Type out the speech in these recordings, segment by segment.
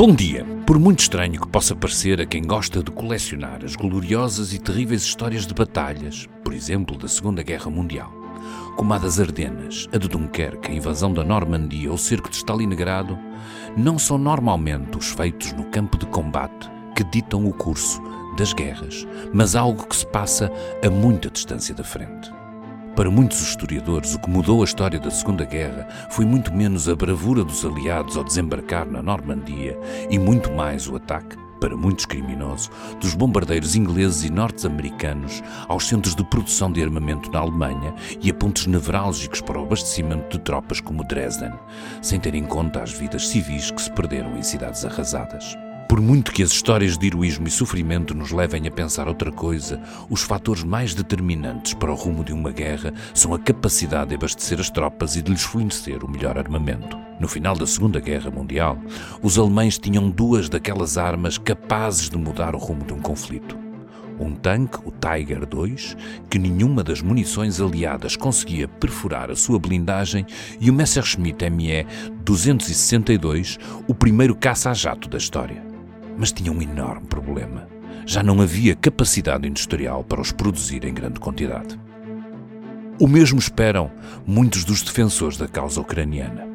Bom dia! Por muito estranho que possa parecer a quem gosta de colecionar as gloriosas e terríveis histórias de batalhas, por exemplo, da Segunda Guerra Mundial, como a das Ardenas, a de Dunkerque, a invasão da Normandia ou o cerco de Stalingrado, não são normalmente os feitos no campo de combate que ditam o curso das guerras, mas algo que se passa a muita distância da frente. Para muitos historiadores, o que mudou a história da Segunda Guerra foi muito menos a bravura dos aliados ao desembarcar na Normandia e muito mais o ataque, para muitos criminosos, dos bombardeiros ingleses e norte-americanos aos centros de produção de armamento na Alemanha e a pontos nevrálgicos para o abastecimento de tropas como Dresden, sem ter em conta as vidas civis que se perderam em cidades arrasadas. Por muito que as histórias de heroísmo e sofrimento nos levem a pensar outra coisa, os fatores mais determinantes para o rumo de uma guerra são a capacidade de abastecer as tropas e de lhes fornecer o melhor armamento. No final da Segunda Guerra Mundial, os alemães tinham duas daquelas armas capazes de mudar o rumo de um conflito. Um tanque, o Tiger II, que nenhuma das munições aliadas conseguia perfurar a sua blindagem, e o Messerschmitt ME 262, o primeiro caça-jato da história mas tinha um enorme problema. Já não havia capacidade industrial para os produzir em grande quantidade. O mesmo esperam muitos dos defensores da causa ucraniana.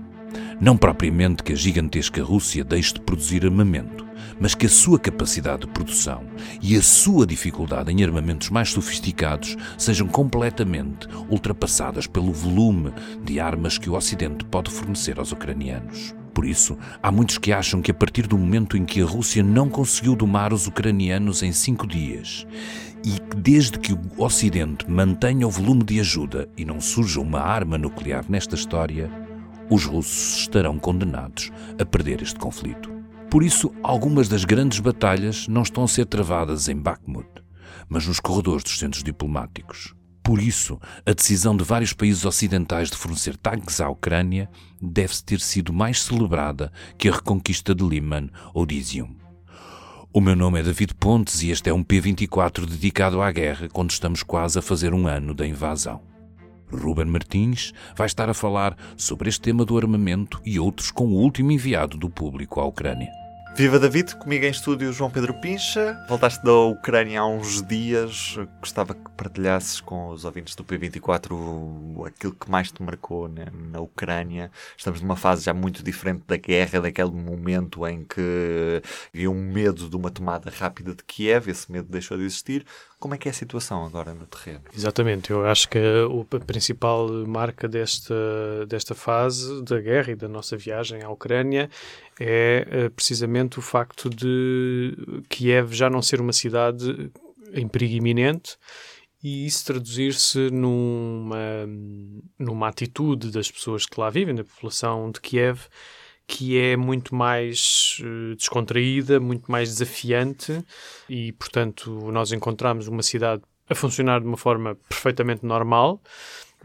Não propriamente que a gigantesca Rússia deixe de produzir armamento, mas que a sua capacidade de produção e a sua dificuldade em armamentos mais sofisticados sejam completamente ultrapassadas pelo volume de armas que o Ocidente pode fornecer aos ucranianos. Por isso, há muitos que acham que a partir do momento em que a Rússia não conseguiu domar os ucranianos em cinco dias e que desde que o Ocidente mantenha o volume de ajuda e não surja uma arma nuclear nesta história, os russos estarão condenados a perder este conflito. Por isso, algumas das grandes batalhas não estão a ser travadas em Bakhmut, mas nos corredores dos centros diplomáticos. Por isso, a decisão de vários países ocidentais de fornecer tanques à Ucrânia deve ter sido mais celebrada que a reconquista de Liman ou de Izium. O meu nome é David Pontes e este é um P24 dedicado à guerra quando estamos quase a fazer um ano da invasão. Ruben Martins vai estar a falar sobre este tema do armamento e outros com o último enviado do público à Ucrânia. Viva David, comigo em estúdio João Pedro Pincha. Voltaste da Ucrânia há uns dias. Gostava que partilhasses com os ouvintes do P24 aquilo que mais te marcou né, na Ucrânia. Estamos numa fase já muito diferente da guerra, daquele momento em que havia um medo de uma tomada rápida de Kiev. Esse medo deixou de existir. Como é que é a situação agora no terreno? Exatamente, eu acho que a, principal marca desta, desta fase da guerra e da nossa viagem à Ucrânia é eh, precisamente o facto de Kiev já não ser uma cidade em perigo iminente e isso traduzir-se numa, numa atitude das pessoas que lá vivem, da população de Kiev, que é muito mais uh, descontraída, muito mais desafiante e, portanto, nós encontramos uma cidade a funcionar de uma forma perfeitamente normal,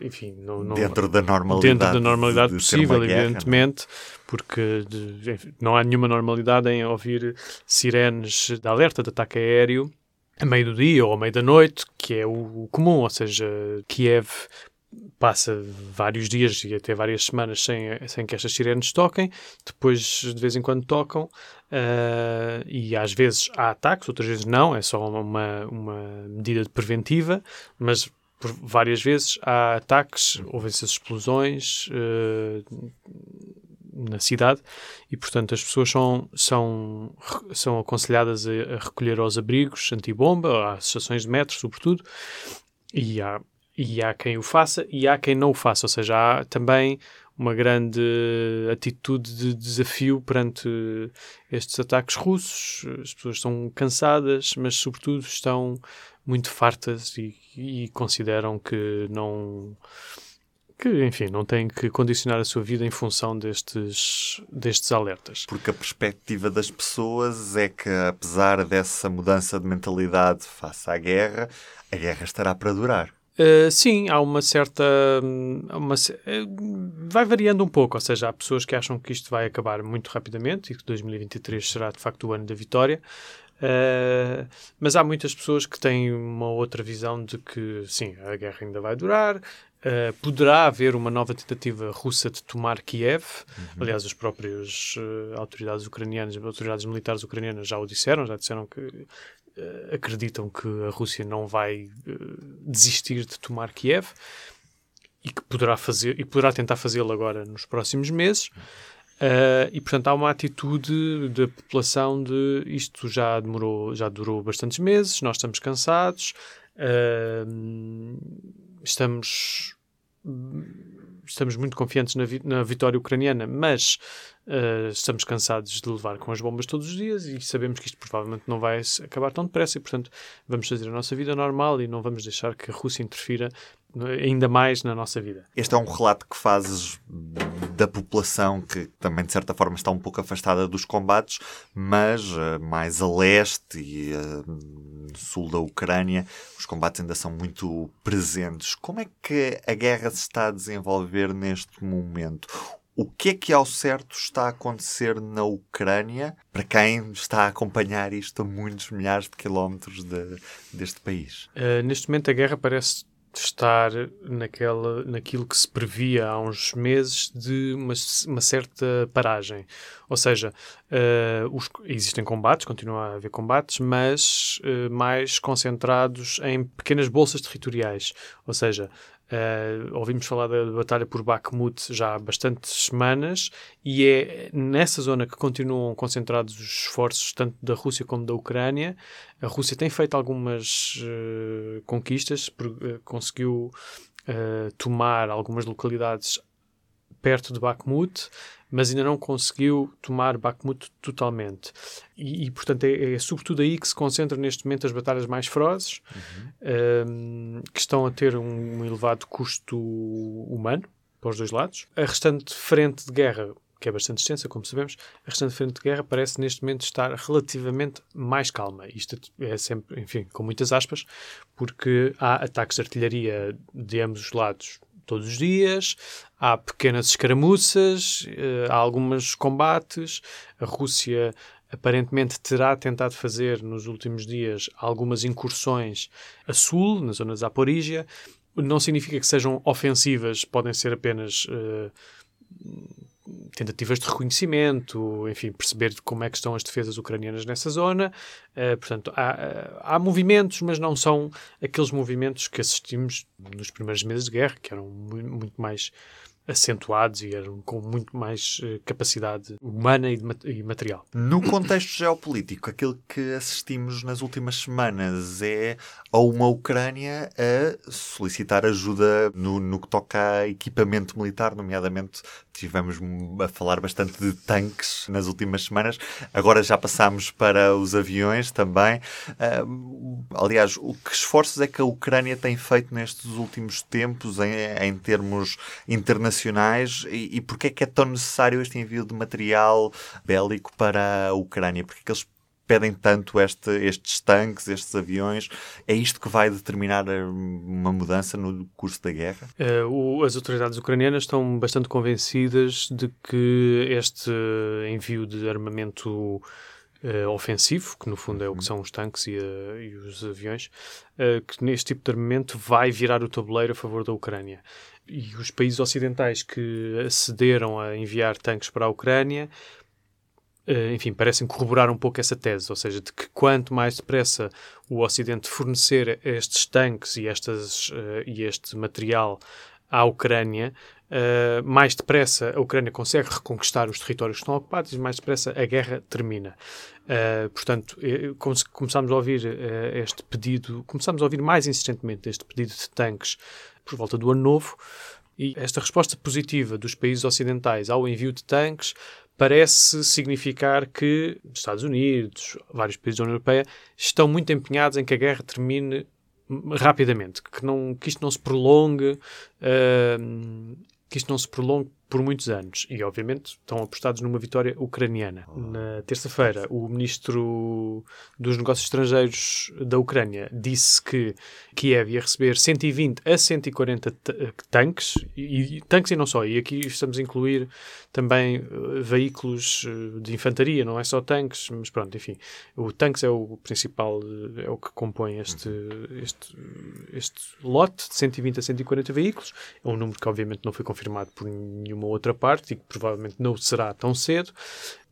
enfim, não, não, dentro da normalidade, dentro da normalidade de, de possível, guerra, evidentemente, não? porque de, enfim, não há nenhuma normalidade em ouvir sirenes de alerta de ataque aéreo a meio do dia ou a meio da noite, que é o comum, ou seja, Kiev passa vários dias e até várias semanas sem, sem que estas sirenes toquem, depois de vez em quando tocam, uh, e às vezes há ataques, outras vezes não, é só uma, uma medida preventiva, mas por várias vezes há ataques, ouvem-se explosões uh, na cidade e, portanto, as pessoas são, são, são aconselhadas a, a recolher aos abrigos antibomba, às estações de metro, sobretudo, e há e há quem o faça e há quem não o faça, ou seja, há também uma grande atitude de desafio perante estes ataques russos. As pessoas estão cansadas, mas sobretudo estão muito fartas e, e consideram que não que, enfim, não têm que condicionar a sua vida em função destes, destes alertas. Porque a perspectiva das pessoas é que, apesar dessa mudança de mentalidade face à guerra, a guerra estará para durar. Uh, sim, há uma certa. Uma, uh, vai variando um pouco, ou seja, há pessoas que acham que isto vai acabar muito rapidamente e que 2023 será de facto o ano da vitória. Uh, mas há muitas pessoas que têm uma outra visão de que sim, a guerra ainda vai durar, Uh, poderá haver uma nova tentativa russa de tomar Kiev. Uhum. Aliás, as próprias uh, autoridades ucranianas, autoridades militares ucranianas já o disseram, já disseram que acreditam que a Rússia não vai desistir de tomar Kiev e que poderá fazer e poderá tentar fazê-lo agora nos próximos meses. e portanto há uma atitude da população de isto já demorou, já durou bastantes meses, nós estamos cansados, estamos estamos muito confiantes na, vi na vitória ucraniana, mas uh, estamos cansados de levar com as bombas todos os dias e sabemos que isto provavelmente não vai acabar tão depressa e, portanto, vamos fazer a nossa vida normal e não vamos deixar que a Rússia interfira ainda mais na nossa vida. Este é um relato que fazes da população que também de certa forma está um pouco afastada dos combates, mas uh, mais a leste e uh, sul da Ucrânia os combates ainda são muito presentes. Como é que a guerra se está a desenvolver neste momento? O que é que ao certo está a acontecer na Ucrânia para quem está a acompanhar isto a muitos milhares de quilómetros de, deste país? Uh, neste momento a guerra parece estar naquela, naquilo que se previa há uns meses de uma, uma certa paragem. Ou seja, uh, os, existem combates, continua a haver combates, mas uh, mais concentrados em pequenas bolsas territoriais. Ou seja, Uh, ouvimos falar da batalha por Bakhmut já há bastantes semanas e é nessa zona que continuam concentrados os esforços tanto da Rússia como da Ucrânia. A Rússia tem feito algumas uh, conquistas, por, uh, conseguiu tomar algumas localidades perto de Bakhmut, mas ainda não conseguiu tomar Bakhmut totalmente. E, e portanto, é, é, sobretudo aí que se concentra neste momento as batalhas mais ferozes, uhum. um, que estão a ter um, um elevado custo humano para os dois lados. A restante frente de guerra que é bastante extensa, como sabemos, a restante frente de guerra parece neste momento estar relativamente mais calma. Isto é sempre, enfim, com muitas aspas, porque há ataques de artilharia de ambos os lados todos os dias, há pequenas escaramuças, eh, há alguns combates. A Rússia aparentemente terá tentado fazer nos últimos dias algumas incursões a sul, na zona de Zaporígia. Não significa que sejam ofensivas, podem ser apenas uh, tentativas de reconhecimento, enfim, perceber como é que estão as defesas ucranianas nessa zona. Uh, portanto, há, há, movimentos, mas não são aqueles movimentos que assistimos nos primeiros meses de guerra, que eram muito, muito mais acentuados e eram com muito mais uh, capacidade humana e, e, material. No contexto geopolítico, aquilo que assistimos nas últimas semanas é a uma Ucrânia a solicitar ajuda no, no que toca a equipamento militar, nomeadamente tivemos a falar bastante de tanques nas últimas semanas, agora já passámos para os aviões também. Uh, aliás, o que esforços é que a Ucrânia tem feito nestes últimos tempos em, em termos internacionais e, e porquê é que é tão necessário este envio de material bélico para a Ucrânia? Porque é que eles pedem tanto este, estes tanques, estes aviões? É isto que vai determinar eh, uma mudança no curso da guerra? O, as autoridades ucranianas estão bastante convencidas de que este envio de armamento Uh, ofensivo, que no fundo é o que uhum. são os tanques e, e os aviões, que neste tipo de armamento vai virar o tabuleiro a favor da Ucrânia. E os países ocidentais que acederam a enviar tanques para a Ucrânia eh, enfim, parecem corroborar um pouco essa tese, ou seja, de que quanto mais depressa o Ocidente fornecer estes tanques e, estas, uh, e este material à Ucrânia, uh, mais depressa a Ucrânia consegue reconquistar os territórios que estão ocupados e mais depressa a guerra termina. Uh, portanto, começámos a ouvir este pedido, começámos a ouvir mais insistentemente este pedido de tanques por volta do ano novo, e esta resposta positiva dos países ocidentais ao envio de tanques parece significar que Estados Unidos, vários países da União Europeia, estão muito empenhados em que a guerra termine rapidamente, que, não, que isto não se prolongue, uh, que isto não se prolongue por muitos anos. E, obviamente, estão apostados numa vitória ucraniana. Na terça-feira, o ministro dos Negócios Estrangeiros da Ucrânia disse que Kiev ia receber 120 a 140 tanques, e, e, tanques e não só, e aqui estamos a incluir também uh, veículos uh, de infantaria, não é só tanques, mas pronto, enfim, o tanques é o principal, é o que compõe este, este, este lote de 120 a 140 veículos, é um número que obviamente não foi confirmado por nenhuma outra parte e que provavelmente não será tão cedo,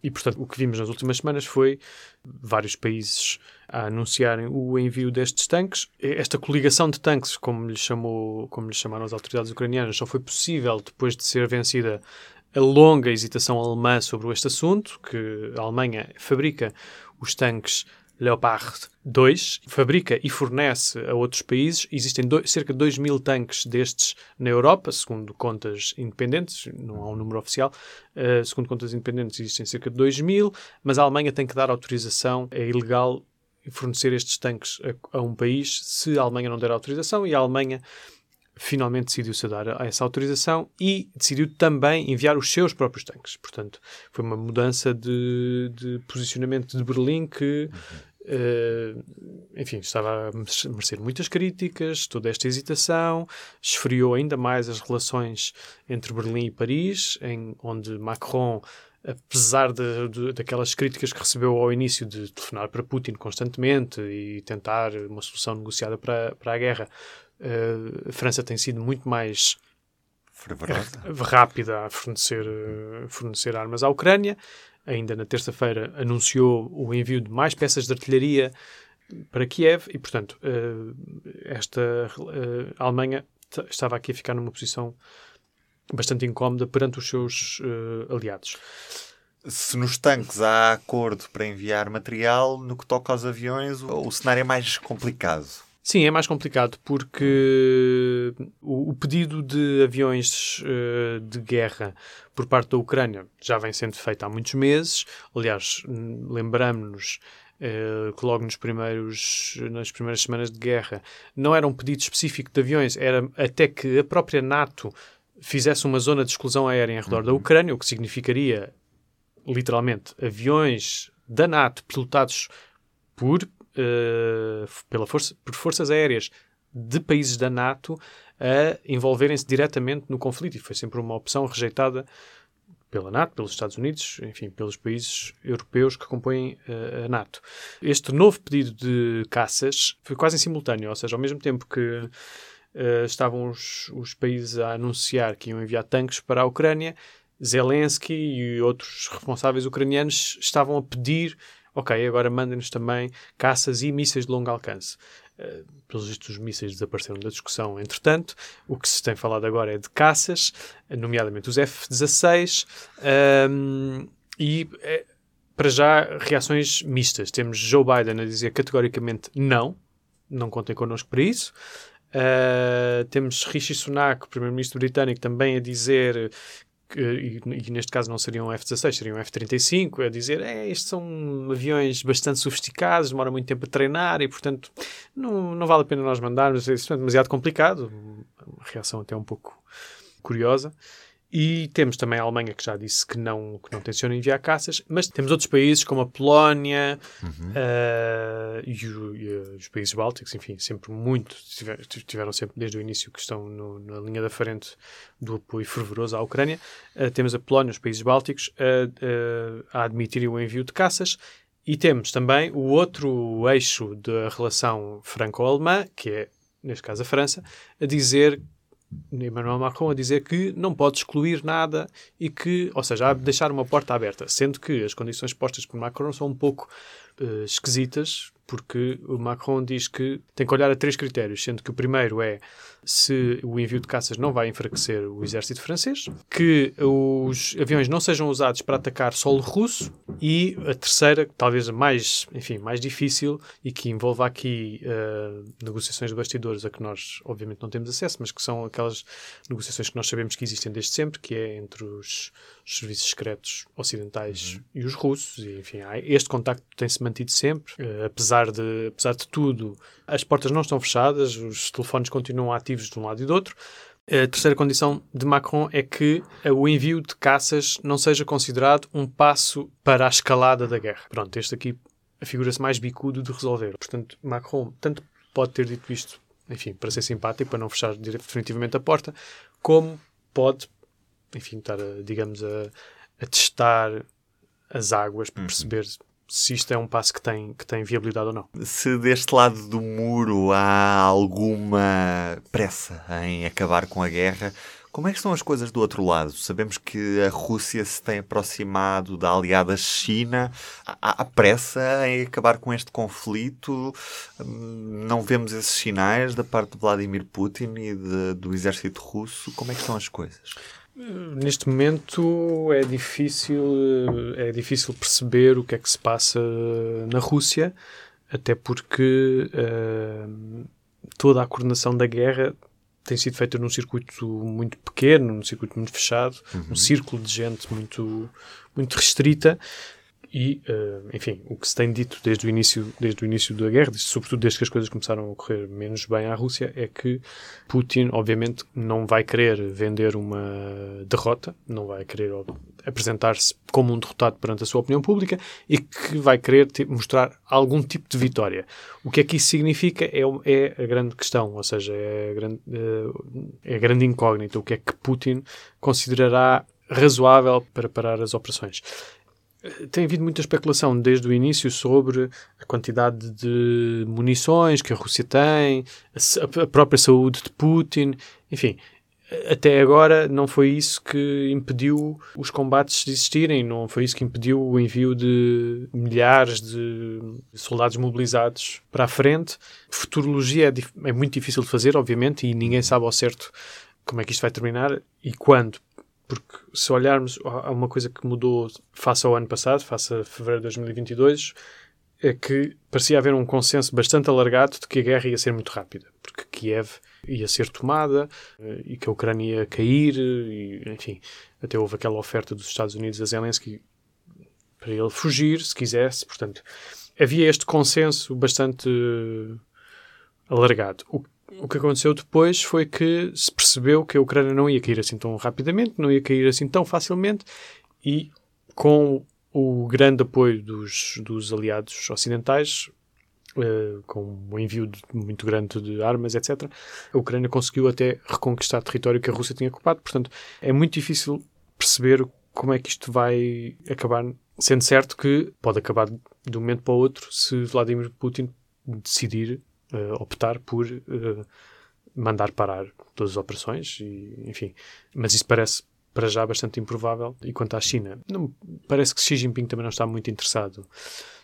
e, portanto, o que vimos nas últimas semanas foi vários países a anunciarem o envio destes tanques. Esta coligação de tanques, como lhe, chamou, como lhe chamaram as autoridades ucranianas, só foi possível depois de ser vencida a longa hesitação alemã sobre este assunto, que a Alemanha fabrica os tanques Leopard 2, fabrica e fornece a outros países. Existem cerca de 2 mil tanques destes na Europa, segundo contas independentes, não há um número oficial. Uh, segundo contas independentes, existem cerca de 2 mil, mas a Alemanha tem que dar autorização, é ilegal fornecer estes tanques a, a um país se a Alemanha não der autorização e a Alemanha finalmente decidiu-se dar essa autorização e decidiu também enviar os seus próprios tanques. Portanto, foi uma mudança de, de posicionamento de Berlim que, uhum. Uh, enfim, estava a merecer muitas críticas, toda esta hesitação, esfriou ainda mais as relações entre Berlim e Paris, em onde Macron apesar de, de, daquelas críticas que recebeu ao início de telefonar para Putin constantemente e tentar uma solução negociada para, para a guerra, uh, a França tem sido muito mais rápida a fornecer, uh, fornecer armas à Ucrânia. Ainda na terça-feira anunciou o envio de mais peças de artilharia para Kiev e, portanto, uh, esta a Alemanha estava aqui a ficar numa posição bastante incómoda perante os seus aliados. Se nos tanques há acordo para enviar material, no que toca aos aviões, o cenário é mais complicado. Sim, é mais complicado porque o, o pedido de aviões uh, de guerra por parte da Ucrânia já vem sendo feito há muitos meses. Aliás, lembramos-nos uh, que logo nos primeiros, nas primeiras semanas de guerra não era um pedido específico de aviões, era até que a própria NATO fizesse uma zona de exclusão aérea em redor uhum. da Ucrânia, o que significaria literalmente aviões da NATO pilotados por pela força, por forças aéreas de países da NATO a envolverem-se diretamente no conflito. E foi sempre uma opção rejeitada pela NATO, pelos Estados Unidos, enfim, pelos países europeus que compõem uh, a NATO. Este novo pedido de caças foi quase em simultâneo, ou seja, ao mesmo tempo que uh, estavam os, os, países a anunciar que iam enviar tanques para a Ucrânia, Zelensky e outros responsáveis ucranianos estavam a pedir ok, agora mandem-nos também caças e mísseis de longo alcance. Uh, pelos vistos, os mísseis desapareceram da discussão, entretanto. O que se tem falado agora é de caças, nomeadamente os F-16, um, e é, para já reações mistas. Temos Joe Biden a dizer categoricamente não, não contem connosco para isso. Uh, temos Rishi Sunak, primeiro-ministro britânico, também a dizer que, e, e, neste caso não seriam F-16, seriam F-35, a dizer é, estes são aviões bastante sofisticados, demoram muito tempo a treinar e, portanto, não, não vale a pena nós mandarmos, isso é demasiado complicado. Uma reação até um pouco curiosa. E temos também a Alemanha que já disse que não, que não tenciona enviar caças, mas temos outros países como a Polónia uhum. uh, e, o, e, os países bálticos, enfim, sempre muito, tiveram sempre desde o início que estão no, na linha da frente do apoio fervoroso à Ucrânia. Uh, temos a Polónia, os países bálticos, uh, a admitirem o envio de caças. E temos também o outro eixo da relação franco-alemã, que é, neste caso, a França, a dizer Emmanuel Macron a dizer que não pode excluir nada e que, ou seja, deixar uma porta aberta, sendo que as condições postas por Macron são um pouco uh, esquisitas, porque o Macron diz que tem que olhar a três critérios, sendo que o primeiro é se o envio de caças não vai enfraquecer o exército francês, que os aviões não sejam usados para atacar solo russo e a terceira, talvez a mais, enfim, mais difícil e que envolve aqui uh, negociações de bastidores a que nós obviamente não temos acesso, mas que são aquelas negociações que nós sabemos que existem desde sempre, que é entre os, os serviços secretos ocidentais uhum. e os russos, e enfim, este contacto tem-se mantido sempre, uh, apesar de, apesar de tudo, as portas não estão fechadas, os telefones continuam ativos de um lado e do outro, A terceira condição de Macron é que o envio de caças não seja considerado um passo para a escalada da guerra. Pronto, este aqui figura-se mais bicudo de resolver. Portanto, Macron tanto pode ter dito isto, enfim, para ser simpático, para não fechar definitivamente a porta, como pode, enfim, estar, a, digamos, a, a testar as águas para uhum. Se isto é um passo que tem, que tem viabilidade ou não. Se deste lado do muro há alguma pressa em acabar com a guerra, como é que estão as coisas do outro lado? Sabemos que a Rússia se tem aproximado da aliada China. Há, há pressa em acabar com este conflito? Hum, não vemos esses sinais da parte de Vladimir Putin e de, do exército russo? Como é que estão as coisas? Neste momento é difícil, é difícil perceber o que é que se passa na Rússia, até porque uh, toda a coordenação da guerra tem sido feita num circuito muito pequeno, num circuito muito fechado, uhum. um círculo de gente muito, muito restrita, e, uh, enfim, o que se tem dito desde o início, desde o início da guerra, sobretudo desde que as coisas começaram a ocorrer menos bem à Rússia, é que Putin, obviamente, não vai querer vender uma derrota, não vai querer apresentar-se como um derrotado perante a sua opinião pública e que vai querer mostrar algum tipo de vitória. O que é que isso significa é, é a grande questão, ou seja, é a grande, eh, é a grande incógnita. O que é que Putin considerará razoável para parar as operações tem havido muita especulação desde o início sobre a quantidade de munições que a Rússia tem, a própria saúde de Putin, enfim. Até agora não foi isso que impediu os combates de existirem, não foi isso que impediu o envio de milhares de soldados mobilizados para a frente. Futurologia é, é muito difícil de fazer, obviamente, e ninguém sabe ao certo como é que isto vai terminar e quando. Porque se olharmos, há uma coisa que mudou face ao ano passado, face a fevereiro de 2022, é que parecia haver um consenso bastante alargado de que a guerra ia ser muito rápida, porque Kiev ia ser tomada eh, e que a Ucrânia ia cair, e, enfim, até houve aquela oferta dos Estados Unidos a Zelensky para ele fugir, se quisesse, portanto, havia este consenso bastante alargado. O o que aconteceu depois foi que se percebeu que a Ucrânia não ia cair assim tão rapidamente, não ia cair assim tão facilmente e com o grande apoio dos, dos aliados ocidentais, uh, com um envio de, muito grande de armas, etc., a Ucrânia conseguiu até reconquistar território que a Rússia tinha ocupado. Portanto, é muito difícil perceber como é que isto vai acabar, sendo certo que pode acabar de um momento para o outro se Vladimir Putin decidir uh, optar por uh, mandar parar todas as operações, e, enfim. Mas isso parece para já bastante improvável. E quanto à China, não, parece que Xi Jinping também não está muito interessado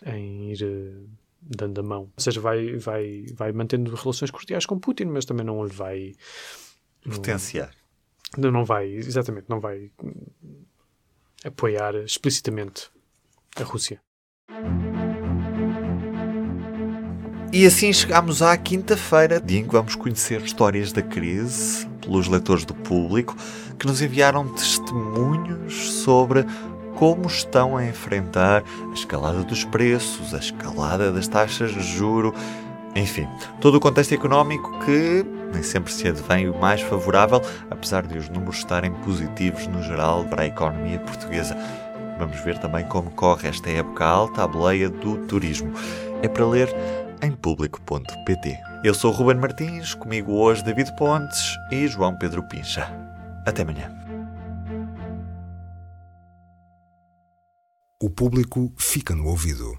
em ir uh, dando a mão. Ou seja, vai, vai, vai mantendo relações cordiais com Putin, mas também não lhe vai potenciar. Não, não vai, exatamente, não vai apoiar explicitamente a Rússia. E assim chegamos à quinta-feira, dia em que vamos conhecer histórias da crise pelos leitores do público que nos enviaram testemunhos sobre como estão a enfrentar a escalada dos preços, a escalada das taxas de juro, enfim, todo o contexto económico que nem sempre se advém o mais favorável, apesar de os números estarem positivos no geral para a economia portuguesa. Vamos ver também como corre esta época alta à boleia do turismo. É para ler em público.pt. Eu sou Ruben Martins, comigo hoje David Pontes e João Pedro Pincha. Até amanhã. O público fica no ouvido.